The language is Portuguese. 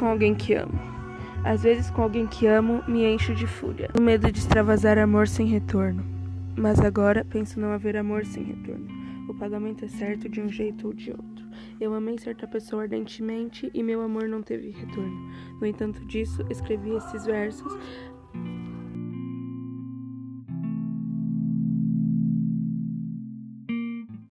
com alguém que amo. Às vezes com alguém que amo me encho de fúria, no medo de extravasar amor sem retorno. Mas agora penso não haver amor sem retorno. O pagamento é certo de um jeito ou de outro. Eu amei certa pessoa ardentemente e meu amor não teve retorno. No entanto disso, escrevi esses versos